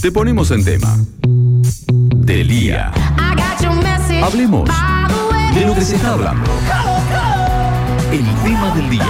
te ponemos en tema. Del día. Hablemos de lo que se está hablando. El tema del día.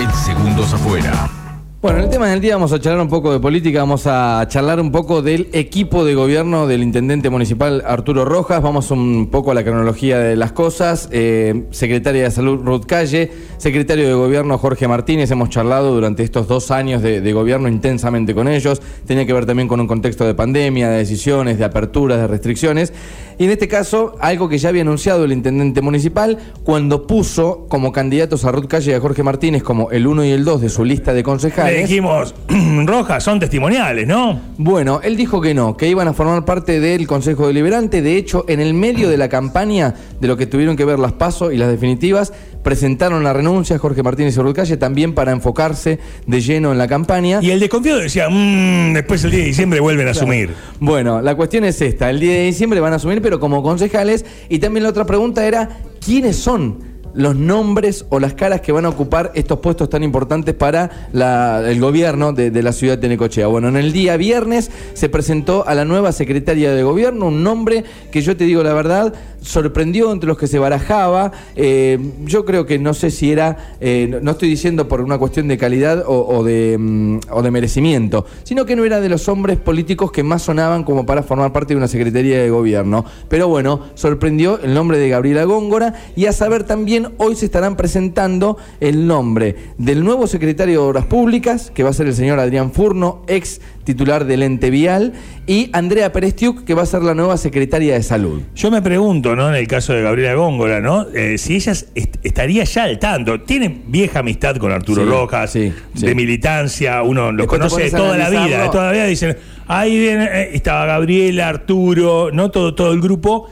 En segundos afuera. Bueno, en el tema del día vamos a charlar un poco de política, vamos a charlar un poco del equipo de gobierno del intendente municipal Arturo Rojas, vamos un poco a la cronología de las cosas, eh, secretaria de Salud Ruth Calle, secretario de gobierno Jorge Martínez, hemos charlado durante estos dos años de, de gobierno intensamente con ellos, tenía que ver también con un contexto de pandemia, de decisiones, de aperturas, de restricciones, y en este caso algo que ya había anunciado el intendente municipal cuando puso como candidatos a Ruth Calle y a Jorge Martínez como el 1 y el 2 de su lista de concejales. Le dijimos, Rojas, son testimoniales, ¿no? Bueno, él dijo que no, que iban a formar parte del Consejo Deliberante. De hecho, en el medio de la campaña de lo que tuvieron que ver las pasos y las definitivas, presentaron la renuncia Jorge Martínez y Calle también para enfocarse de lleno en la campaña. Y el desconfiado decía, "Mm, después el día de diciembre vuelven a asumir. Bueno, la cuestión es esta, el 10 de diciembre van a asumir, pero como concejales, y también la otra pregunta era, ¿quiénes son los nombres o las caras que van a ocupar estos puestos tan importantes para el gobierno de, la ciudad de Necochea? Bueno, en el día viernes se presentó a la nueva secretaria de gobierno un nombre que yo te digo la verdad, sorprendió entre los que se barajaba, eh, yo creo que no sé si era, eh, no, estoy diciendo por una cuestión de calidad mm, o de merecimiento, sino que no era de los hombres políticos que más sonaban como para formar parte de una secretaría de gobierno. Pero bueno, sorprendió el nombre de Gabriela Góngora y a saber también hoy se estarán presentando el nombre del nuevo secretario de Obras Públicas, que va a ser el señor Adrián Furno, ex titular del ente vial, y Andrea Perestiuk, que va a ser la nueva secretaria de Salud. Yo me pregunto, ¿no? En el caso de Gabriela Góngora, ¿no? Eh, si ella est- estaría ya al tanto. Tiene vieja amistad con Arturo Sí, Rojas, sí, sí. de militancia, uno los Después conoce de toda la vida, de toda la vida dicen, ahí viene, eh, estaba Gabriela, Arturo, ¿no? Todo, todo el grupo.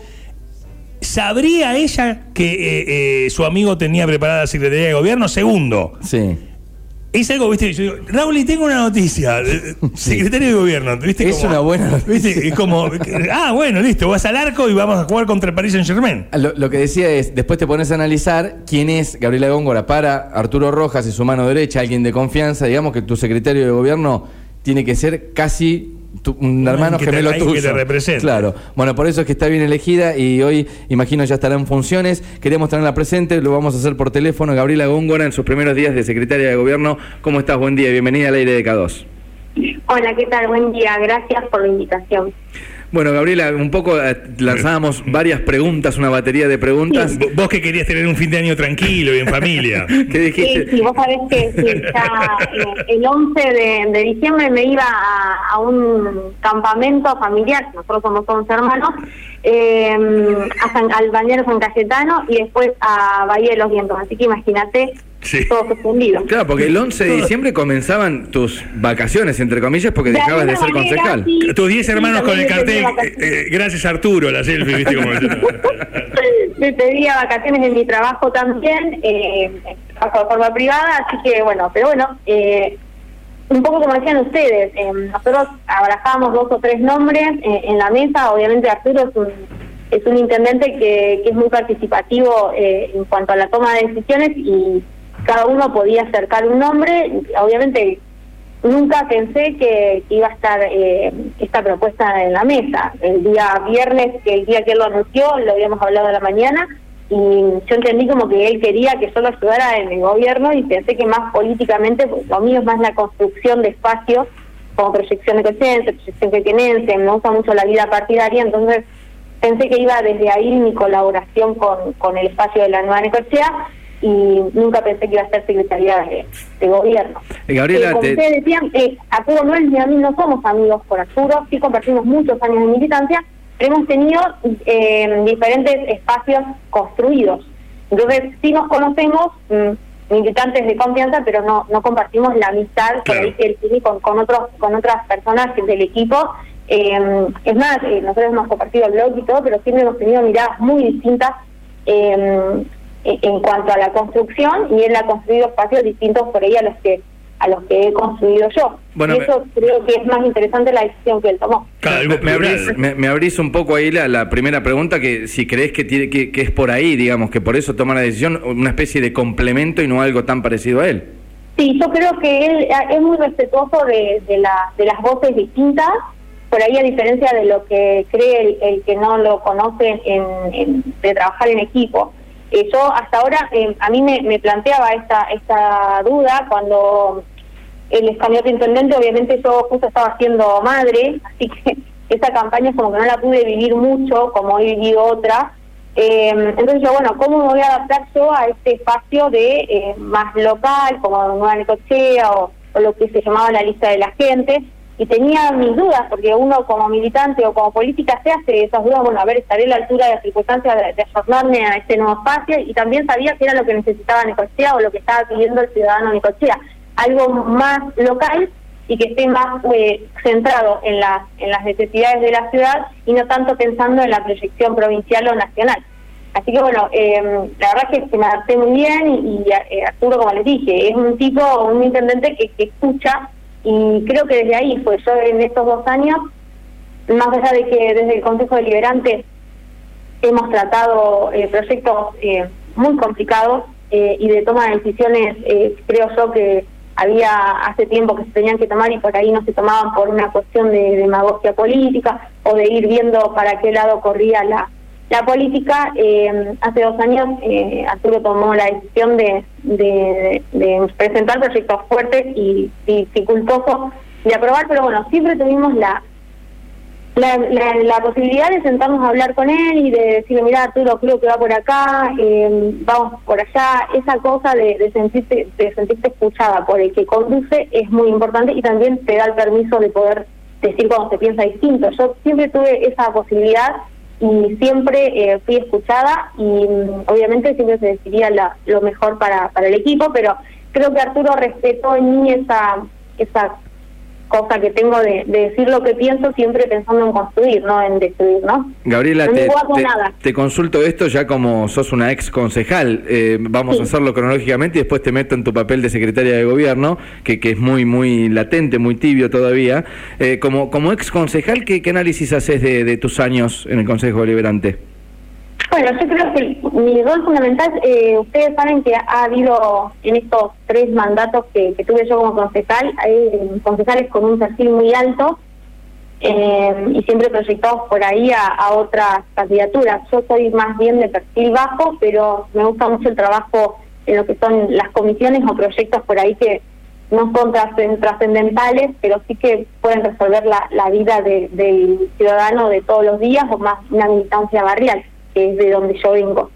¿Sabría ella que eh, eh, su amigo tenía preparada la Secretaría de Gobierno? Segundo, Sí. es algo, viste, yo digo, Raúl, y tengo una noticia. eh, Secretario de Gobierno, viste. Es una buena noticia. ¿Viste? Es como, ah, bueno, listo, vas al arco y vamos a jugar contra el Paris Saint Germain. Lo, lo que decía es, después te pones a analizar quién es Gabriela Góngora para Arturo Rojas y su mano derecha, alguien de confianza, digamos que tu secretario de gobierno tiene que ser casi tu- un hermano que te- gemelo que tuyo. te represente. Claro. Bueno, por eso es que está bien elegida y hoy, imagino, ya estará en funciones. Queremos tenerla presente, lo vamos a hacer por teléfono. Gabriela Góngora, en sus primeros días de secretaria de gobierno. ¿Cómo estás? Buen día, bienvenida al aire de K2. Hola, ¿qué tal? Buen día. Gracias por la invitación. Bueno, Gabriela, un poco eh, lanzábamos varias preguntas, una batería de preguntas. V- Vos que querías tener un fin de año tranquilo y en familia. ¿Qué dijiste? Sí, sí, vos sabés que sí, ya eh, el 11 de, de diciembre me iba a, a un campamento familiar, nosotros somos 11 hermanos, eh, a San, al bañero San Cayetano y después a Bahía de los Vientos. Así que imagínate Sí. todo suspendido. Claro, porque el 11 de diciembre comenzaban tus vacaciones, entre comillas, porque De dejabas de ser manera, concejal. sí. Tus 10 hermanos con el cartel, eh, eh, gracias Arturo, la selfie, viste cómo Me pedía vacaciones en mi trabajo también, eh, trabajo de forma privada, así que bueno, pero bueno, eh, un poco como decían ustedes, eh, nosotros abarajamos dos o tres nombres eh, en la mesa, obviamente Arturo es un, es un intendente que, que es muy participativo eh, en cuanto a la toma de decisiones y cada uno podía acercar un nombre, obviamente nunca pensé que, iba a estar eh, esta propuesta en la mesa. El día viernes, que el día que él lo anunció, lo habíamos hablado a la mañana, y yo entendí como que él quería que yo lo ayudara en el gobierno y pensé que más políticamente, pues, lo mío es más la construcción de espacios como proyección de Cosense, proyección quequenense, me gusta mucho la vida partidaria, entonces pensé que iba desde ahí mi colaboración con, con el espacio de la nueva Necochea y nunca pensé que iba a ser secretaría de, de gobierno. Eh, Gabriela, Eh, como te- ustedes decían, eh, Arturo Noel y a mí no somos amigos por Arturo, sí compartimos muchos años de militancia, pero hemos tenido eh, diferentes espacios construidos. Entonces, sí nos conocemos, mm, militantes de confianza, pero no no compartimos la amistad por Claro. ahí que él tiene con, con, otros, con otras personas del equipo. Eh, es más, eh, nosotros hemos compartido el blog y todo, pero siempre hemos tenido miradas muy distintas eh, en en cuanto a la construcción y él ha construido espacios distintos por ahí a los que a los que he construido yo. Bueno, y me- eso creo que es más interesante la decisión que él tomó. Claro, Me, abrís, me- me abrís un poco ahí la, la primera pregunta, que si crees que, tiene, que, que es por ahí, digamos, que por eso toma la decisión, una especie de complemento y no algo tan parecido a él. Sí, yo creo que él es muy respetuoso de, de, la, de las voces distintas, por ahí a diferencia de lo que cree el, que no lo conoce en, de trabajar en equipo. Yo hasta ahora, eh, a mí me, planteaba esta, esta duda cuando el candidato intendente, obviamente yo justo estaba siendo madre, así que esa campaña como que no la pude vivir mucho, como he vivido otra. Eh, entonces yo, bueno, ¿cómo me voy a adaptar yo a este espacio de eh, más local, como Nueva Necochea o, lo que se llamaba la lista de la gente? Y tenía mis dudas, porque uno como militante o como política se hace esas dudas, bueno, a ver, estaré a la altura de las circunstancias de, de a este nuevo espacio, y también sabía que era lo que necesitaba Necochea o lo que estaba pidiendo el ciudadano Necochea, algo más local y que esté más eh, centrado en, las en las necesidades de la ciudad y no tanto pensando en la proyección provincial o nacional. Así que bueno, eh, la verdad es que me adapté muy bien y, eh, Arturo, como les dije, es un tipo, un intendente que, que escucha y creo que desde ahí, pues yo en estos dos años, más allá de que desde el Consejo Deliberante hemos tratado proyectos muy complicados y de toma de decisiones, creo yo que había hace tiempo que se tenían que tomar y por ahí no se tomaban por una cuestión de demagogia política o de ir viendo para qué lado corría la, la política. Eh, hace dos años eh, Arturo tomó la decisión de, de, presentar proyectos fuertes y dificultosos de aprobar, pero bueno, siempre tuvimos la la, posibilidad de sentarnos a hablar con él y de decirle, mira, Arturo, creo que va por acá, eh, vamos por allá, esa cosa de, de, sentirte, de sentirte escuchada por el que conduce es muy importante y también te da el permiso de poder decir cuando se piensa distinto. Yo siempre tuve esa posibilidad y siempre eh, fui escuchada y mm, obviamente siempre se decidía la, lo mejor para, para el equipo, pero creo que Arturo respetó en mí esa, esa cosa que tengo de, decir lo que pienso siempre pensando en construir, no en destruir, ¿no? Gabriela, te, consulto esto ya como sos una ex concejal, eh, vamos a hacerlo cronológicamente y después te meto en tu papel de secretaria de gobierno, que, que es muy muy latente, muy tibio todavía. Eh, como, como ex concejal, ¿qué, análisis haces de, de tus años en el Consejo Deliberante? Bueno, yo creo que mi rol fundamental, eh, ustedes saben que ha habido en estos tres mandatos que, tuve yo como concejal, hay concejales con un perfil muy alto eh, y siempre proyectados por ahí a, otras candidaturas. Yo soy más bien de perfil bajo, pero me gusta mucho el trabajo en lo que son las comisiones o proyectos por ahí que no son trascendentales, pero sí que pueden resolver la, la vida del ciudadano de todos los días o más una militancia barrial que es de donde yo vengo.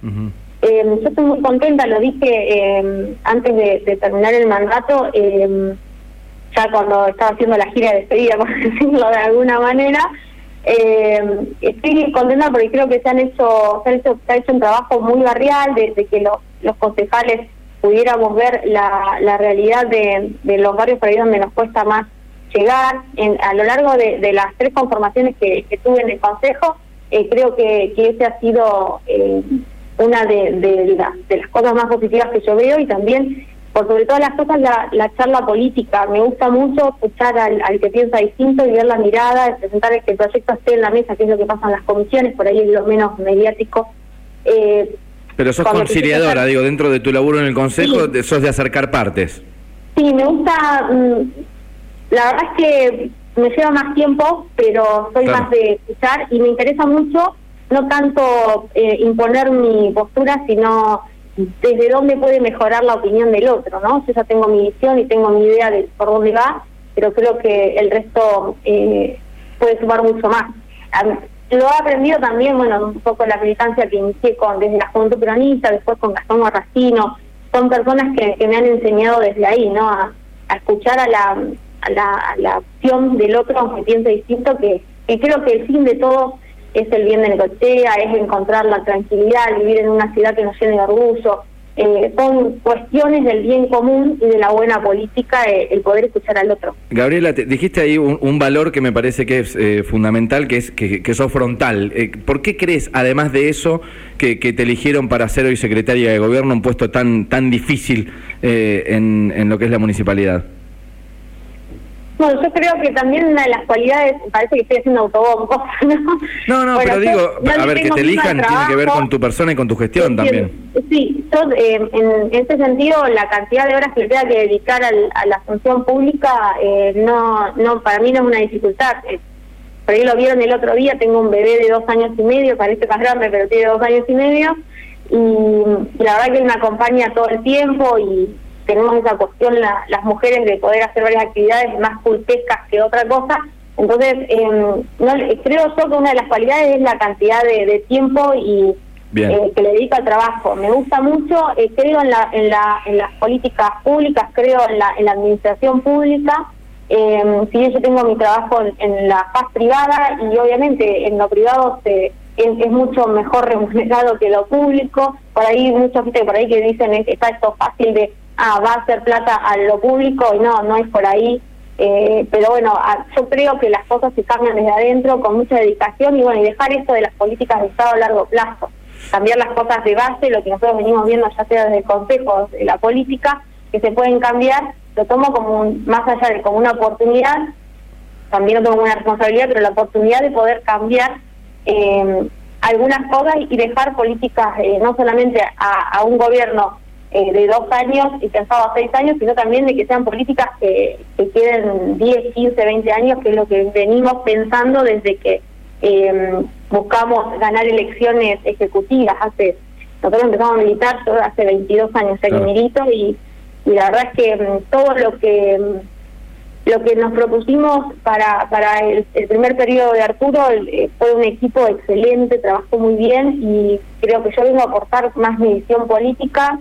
Eh, yo estoy muy contenta, lo dije eh, antes de, terminar el mandato, eh, ya cuando estaba haciendo la gira de despedida, por decirlo de alguna manera. estoy contenta porque creo que se han hecho, se, ha hecho un trabajo muy barrial, desde que los concejales pudiéramos ver la, la realidad de, los barrios por ahí donde nos cuesta más llegar. En, a lo largo de, las tres conformaciones que, que tuve en el Consejo, eh, creo que, que ese ha sido eh, una de, de, las cosas más positivas que yo veo y también, por sobre todas las cosas, la, la charla política. Me gusta mucho escuchar al, que piensa distinto y ver la mirada, presentar que el proyecto esté en la mesa, que es lo que pasa en las comisiones, por ahí es lo menos mediático. Eh, Pero sos conciliadora, digo, dentro de tu laburo en el Consejo, sos de acercar partes. Sí, me gusta, mm, la verdad es que me lleva más tiempo, pero soy más de escuchar y me interesa mucho no tanto eh, imponer mi postura, sino desde dónde puede mejorar la opinión del otro, ¿no? Yo ya tengo mi visión y tengo mi idea de por dónde va, pero creo que el resto eh, puede sumar mucho más. Lo he aprendido también, bueno, un poco la militancia que inicié con desde la Juventud Peronista, después con Gastón Marracino, son personas que, me han enseñado desde ahí, ¿no? a escuchar a la la, la opción del otro, aunque piense distinto, que, creo que el fin de todo es el bien de Necochea, es encontrar la tranquilidad, vivir en una ciudad que nos llene de orgullo. Eh, cuestiones del bien común y de la buena política eh, el poder escuchar al otro. Gabriela, te, dijiste ahí un, valor que me parece que es eh, fundamental, que es que, que sos frontal. ¿Por qué crees, además de eso, que, te eligieron para ser hoy secretaria de gobierno, un puesto tan, tan difícil en, en lo que es la municipalidad? Bueno, yo creo que también una de las cualidades, parece que estoy haciendo autobombo, ¿no? No, no, pero digo, a ver, que te elijan tiene que ver con tu persona y con tu gestión también. Sí, yo eh, en este sentido, la cantidad de horas que le tenga que dedicar a la función pública, eh, no, no, para mí no es una dificultad. Eh, por ahí lo vieron el otro día, tengo un bebé de dos años y medio, parece más grande, pero tiene dos años y medio, y la verdad que él me acompaña todo el tiempo y tenemos esa cuestión las mujeres de poder hacer varias actividades más pulpescas que otra cosa. Entonces, eh, no, creo yo que una de las cualidades es la cantidad de, tiempo y eh, que le dedica al trabajo. Me gusta mucho, eh, creo en, la, en, la, en las políticas públicas, creo en la, en la administración pública. Eh, si yo tengo mi trabajo en, la paz privada y obviamente en lo privado se, es, mucho mejor remunerado que lo público. Por ahí, muchos por ahí que dicen está esto fácil de ah, va a hacer plata a lo público y no, no es por ahí. Eh, pero bueno, yo creo que las cosas se cambian desde adentro con mucha dedicación y bueno, y dejar esto de las políticas de Estado a largo plazo, cambiar las cosas de base, lo que nosotros venimos viendo ya sea desde el Consejo, de la política, que se pueden cambiar, lo tomo como más allá de como una oportunidad, también lo tomo como una responsabilidad, pero la oportunidad de poder cambiar eh, algunas cosas y dejar políticas eh, no solamente a un gobierno eh, de dos años y pensado a seis años, sino también de que sean políticas que, que queden 10, 15, 20 años, que es lo que venimos pensando desde que eh, buscamos ganar elecciones ejecutivas. Hace Nosotros empezamos a militar hace 22 años en milito y, y la verdad es que mm, todo lo que mm, lo que nos propusimos para, para el, primer periodo de Arturo eh, fue un equipo excelente, trabajó muy bien y creo que yo vengo a aportar más mi visión política,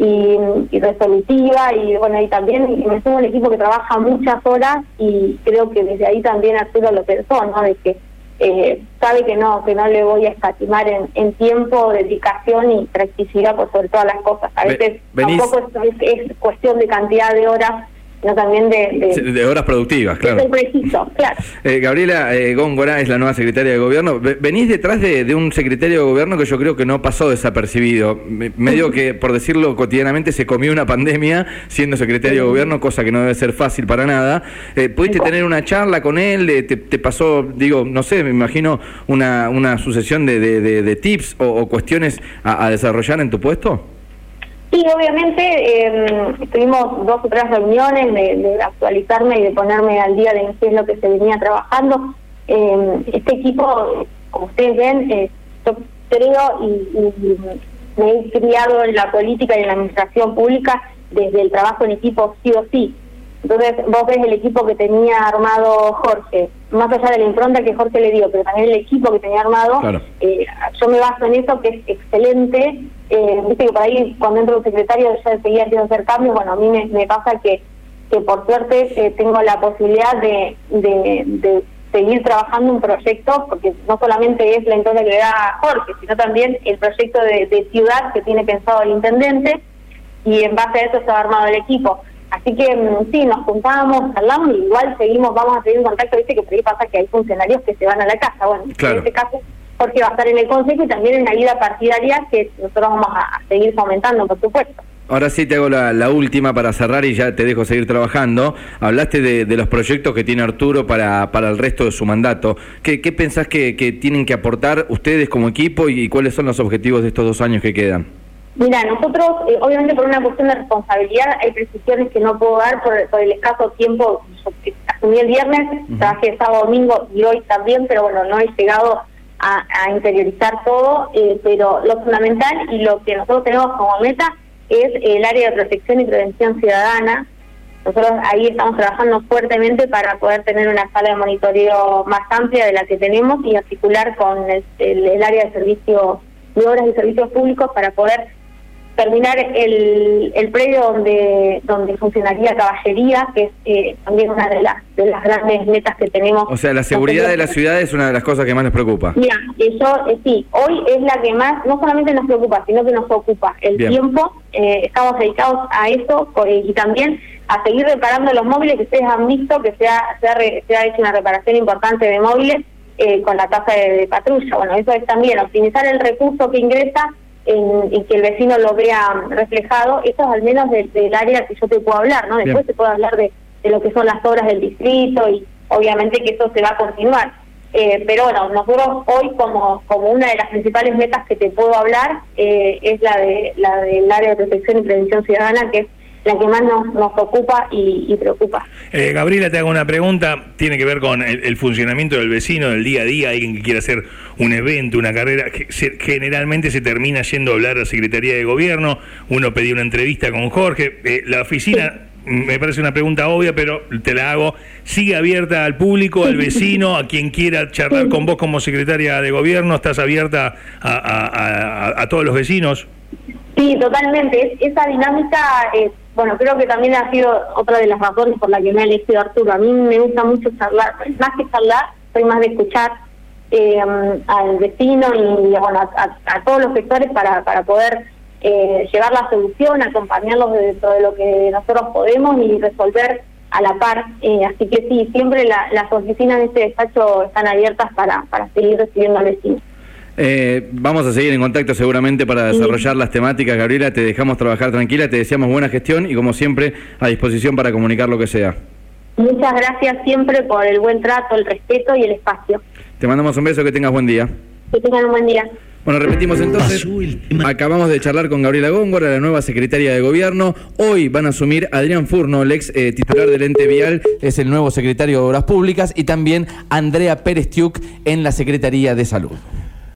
y, resolutiva y bueno y también me sumo un equipo que trabaja muchas horas y creo que desde ahí también Arturo lo pensó no de que eh, sabe que no que no le voy a escatimar en, en tiempo dedicación y practicidad por sobre todas las cosas. A veces tampoco es cuestión de cantidad de horas sino también de, de, horas productivas, claro. preciso, claro. Eh, Gabriela eh, Góngora es la nueva secretaria de gobierno. Venís detrás de, un secretario de gobierno que yo creo que no pasó desapercibido. Medio que, por decirlo cotidianamente, se comió una pandemia siendo secretario de gobierno, cosa que no debe ser fácil para nada. Eh, ¿Pudiste tener una charla con él? Eh, te, pasó, digo, no sé, me imagino una, una sucesión de, de, tips o, cuestiones a desarrollar en tu puesto? Sí, obviamente eh, tuvimos dos o tres reuniones de, actualizarme y de ponerme al día de qué es lo que se venía trabajando. Em, este equipo, como ustedes ven, eh, yo creo y, me he criado en la política y en la administración pública desde el trabajo en equipo sí o sí. Entonces vos ves el equipo que tenía armado Jorge, más allá de la impronta que Jorge le dio, pero también el equipo que tenía armado, eh, yo me baso en eso que es excelente. Eh, Viste que por ahí cuando entro un secretario ya seguía haciendo hacer cambios, bueno, a mí me, pasa que, que por suerte eh, tengo la posibilidad de, de, seguir trabajando un proyecto, porque no solamente es la impronta que le da Jorge, sino también el proyecto de, de ciudad que tiene pensado el intendente, y en base a eso se ha armado el equipo. Así que mm, sí, nos juntábamos, hablamos y igual seguimos, vamos a seguir en contacto. Dice que por ahí pasa que hay funcionarios que se van a la casa. Bueno, en este caso, porque va a estar en el consejo y también en la vida partidaria que nosotros vamos a, seguir fomentando, por supuesto. Ahora sí te hago la, última para cerrar y ya te dejo seguir trabajando. Hablaste de, los proyectos que tiene Arturo para, para el resto de su mandato. ¿Qué, qué pensás que, que tienen que aportar ustedes como equipo y cuáles son los objetivos de estos dos años que quedan? Mira, nosotros, eh, obviamente por una cuestión de responsabilidad, hay precisiones que no puedo dar por, el escaso tiempo. asumí el viernes, trabajé sábado, domingo y hoy también, pero bueno, no he llegado a, interiorizar todo. Eh, pero lo fundamental y lo que nosotros tenemos como meta es el área de protección y prevención ciudadana. Nosotros ahí estamos trabajando fuertemente para poder tener una sala de monitoreo más amplia de la que tenemos y articular con el, el área de servicios de obras y servicios públicos para poder terminar el, el predio donde donde funcionaría caballería, que es eh, también una de las de las grandes metas que tenemos. O sea, la seguridad de la ciudad es una de las cosas que más nos preocupa. Mira, eso eh, sí, hoy es la que más, no solamente nos preocupa, sino que nos ocupa el tiempo. Eh, estamos dedicados a eso y también a seguir reparando los móviles que ustedes han visto, que se ha, se ha, hecho una reparación importante de móviles con la tasa de patrulla. Bueno, eso es también optimizar el recurso que ingresa en, que el vecino lo vea reflejado, eso es al menos del, área que yo te puedo hablar, ¿no? Después te puedo hablar de, de lo que son las obras del distrito y obviamente que eso se va a continuar. Eh, pero bueno, nosotros hoy como, como una de las principales metas que te puedo hablar eh, es la de la del área de protección y prevención ciudadana, que es la que más nos, nos ocupa y, preocupa. Eh, Gabriela, te hago una pregunta, tiene que ver con el, funcionamiento del vecino, del día a día, alguien que quiera hacer un evento, una carrera, que generalmente se termina yendo a hablar a la Secretaría de Gobierno, uno pedía una entrevista con Jorge, eh, la oficina... Me parece una pregunta obvia, pero te la hago. ¿Sigue abierta al público, al vecino, a quien quiera charlar con vos como secretaria de gobierno? ¿Estás abierta a, todos los vecinos? Sí, totalmente. esa dinámica eh, bueno, creo que también ha sido otra de las razones por las que me ha elegido Arturo. A mí me gusta mucho charlar, más que charlar, soy más de escuchar eh, al vecino y bueno, a, todos los sectores para, para poder eh, llevar la solución, acompañarlos dentro de lo que nosotros podemos y resolver a la par. Eh, así que sí, siempre las oficinas de este despacho están abiertas para, para seguir recibiendo al vecino. Eh, vamos a seguir en contacto seguramente para desarrollar las temáticas, Gabriela. Te dejamos trabajar tranquila, te deseamos buena gestión y como siempre a disposición para comunicar lo que sea. Muchas gracias siempre por el buen trato, el respeto y el espacio. Te mandamos un beso, que tengas buen día. Que tengan un buen día. Bueno, repetimos entonces, acabamos de charlar con Gabriela Góngora, la nueva secretaria de Gobierno. Hoy van a asumir Adrián Furno, el ex eh, titular del ente vial, es el nuevo secretario de Obras Públicas, y también Andrea Pérez Tiuk en la Secretaría de Salud.